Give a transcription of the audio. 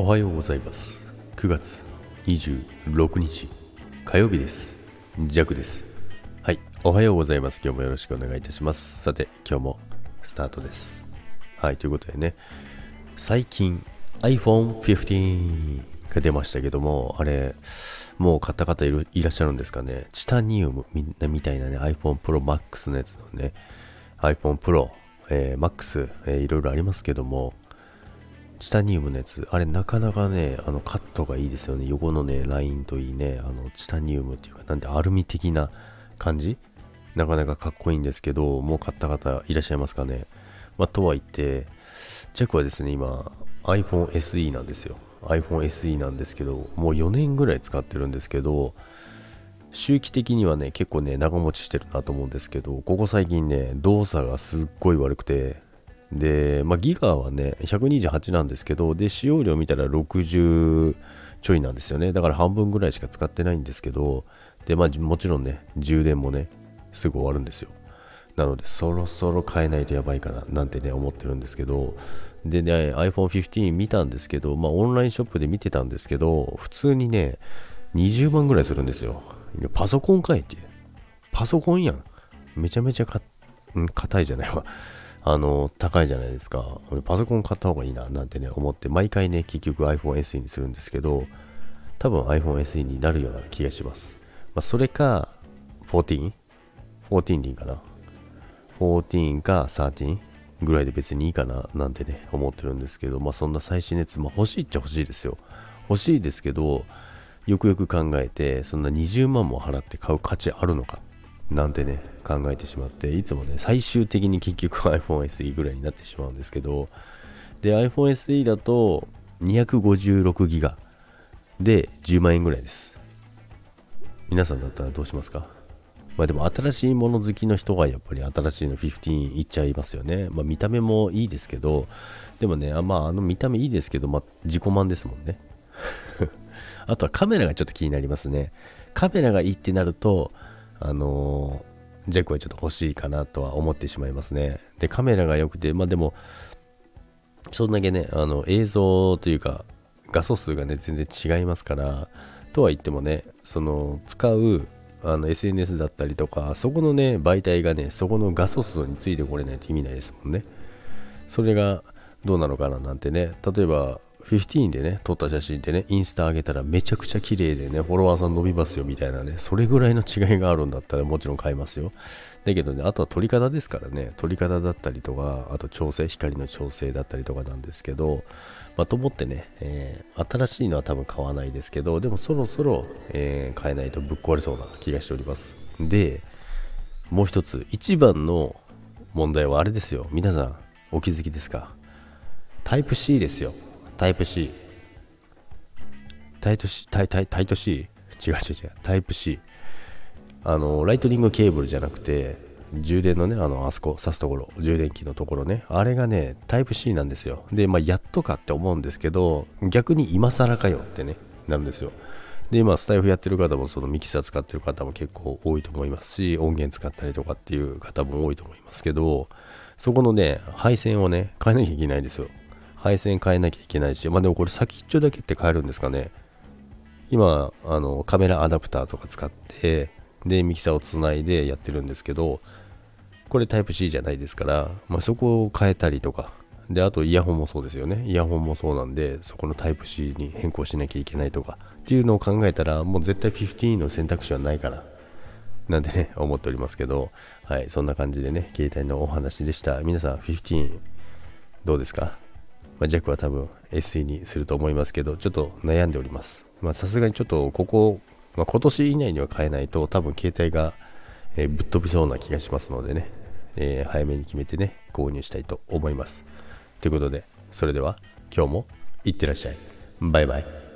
おはようございます。9月26日火曜日です。ジャクです。はいおはようございます。今日もよろしくお願いいたします。さて今日もスタートです。はいということでね最近 iPhone 15が出ましたけどもあれもう買った方いるいらっしゃるんですかね？チタニウムみみたいなね iPhone Pro Max のやつのね iPhone Pro、えー、Max、えー、いろいろありますけどもチタニウムのやつ、あれなかなかね、あのカットがいいですよね。横のね、ラインといいね、あのチタニウムっていうか、なんでアルミ的な感じ？なかなかかっこいいんですけど、もう買った方いらっしゃいますかね？まあ、とはいって、ジャックはですね、今 iPhone SE なんですよ。iPhone SE なんですけど、もう4年ぐらい使ってるんですけど、周期的にはね、結構ね、長持ちしてるなと思うんですけど、ここ最近ね、動作がすっごい悪くて、で、まあ、ギガはね、128なんですけど、で、使用量見たら60ちょいなんですよね。だから半分ぐらいしか使ってないんですけど、で、まあ、もちろんね、充電もね、すぐ終わるんですよ。なので、そろそろ買えないとやばいかな、なんてね、思ってるんですけど、でね、iPhone 15見たんですけど、まあ、オンラインショップで見てたんですけど、普通にね、20万ぐらいするんですよ。パソコンかえって。パソコンやん。めちゃめちゃか、ん、硬いじゃないわ。あの、高いじゃないですか。パソコン買った方がいいな、なんてね、思って、毎回ね、結局 iPhone SE にするんですけど、多分 iPhone SE になるような気がします。まあ、それか、14?14 でいいかな。14か13ぐらいで別にいいかな、なんてね、思ってるんですけど、まあそんな最新熱、まあ欲しいっちゃ欲しいですよ。欲しいですけど、よくよく考えて、そんな20万も払って買う価値あるのかなんてね、考えてしまって、いつもね、最終的に結局 iPhone SE ぐらいになってしまうんですけど、で、iPhone SE だと256ギガで10万円ぐらいです。皆さんだったらどうしますか？まあでも新しいもの好きの人はやっぱり新しいの15いっちゃいますよね。まあ見た目もいいですけど、でもね、まああの見た目いいですけど、まあ自己満ですもんね。あとはカメラがちょっと気になりますね。カメラがいいってなると、あの、ジャックはちょっと欲しいかなとは思ってしまいますね。で、カメラが良くて、まあでも、そんだけね、あの映像というか、画素数がね、全然違いますから、とは言ってもね、その、使うあの SNS だったりとか、そこのね、媒体がね、そこの画素数についてこれないと意味ないですもんね。それがどうなのかななんてね、例えば、15でね、撮った写真でね、インスタ上げたらめちゃくちゃ綺麗でね、フォロワーさん伸びますよみたいなね、それぐらいの違いがあるんだったらもちろん買いますよ。だけどね、あとは撮り方ですからね、撮り方だったりとか、あと調整、光の調整だったりとかなんですけど、まあ、と思ってね、えー、新しいのは多分買わないですけど、でもそろそろ、えー、買えないとぶっ壊れそうな気がしております。で、もう一つ、一番の問題はあれですよ。皆さん、お気づきですか？タイプ C ですよ。タイプ C。タイプ C、タイタイタイト C? 違う違う違う。タイプ C。あの、ライトニングケーブルじゃなくて、充電のね、あの、あそこ、挿すところ、充電器のところね、あれがね、タイプ C なんですよ。で、まあ、やっとかって思うんですけど、逆に今更かよってね、なるんですよ。で、今、スタイフやってる方も、そのミキサー使ってる方も結構多いと思いますし、音源使ったりとかっていう方も多いと思いますけど、そこのね、配線をね、変えなきゃいけないんですよ。配線変えなきゃいけないし、まあでもこれ先っちょだけって変えるんですかね。今、あの、カメラアダプターとか使って、で、ミキサーをつないでやってるんですけど、これタイプ C じゃないですから、まあ、そこを変えたりとか、で、あとイヤホンもそうですよね。イヤホンもそうなんで、そこのタイプ C に変更しなきゃいけないとか、っていうのを考えたら、もう絶対15の選択肢はないから、なんでね、思っておりますけど、はい、そんな感じでね、携帯のお話でした。皆さん、15、どうですか？まあ、弱は多分 SE にすると思いますけど、ちょっと悩んでおります。まさすがにちょっとここ、まあ、今年以内には買えないと多分携帯が、えー、ぶっ飛びそうな気がしますのでね、えー、早めに決めてね、購入したいと思います。ということで、それでは今日もいってらっしゃい。バイバイ。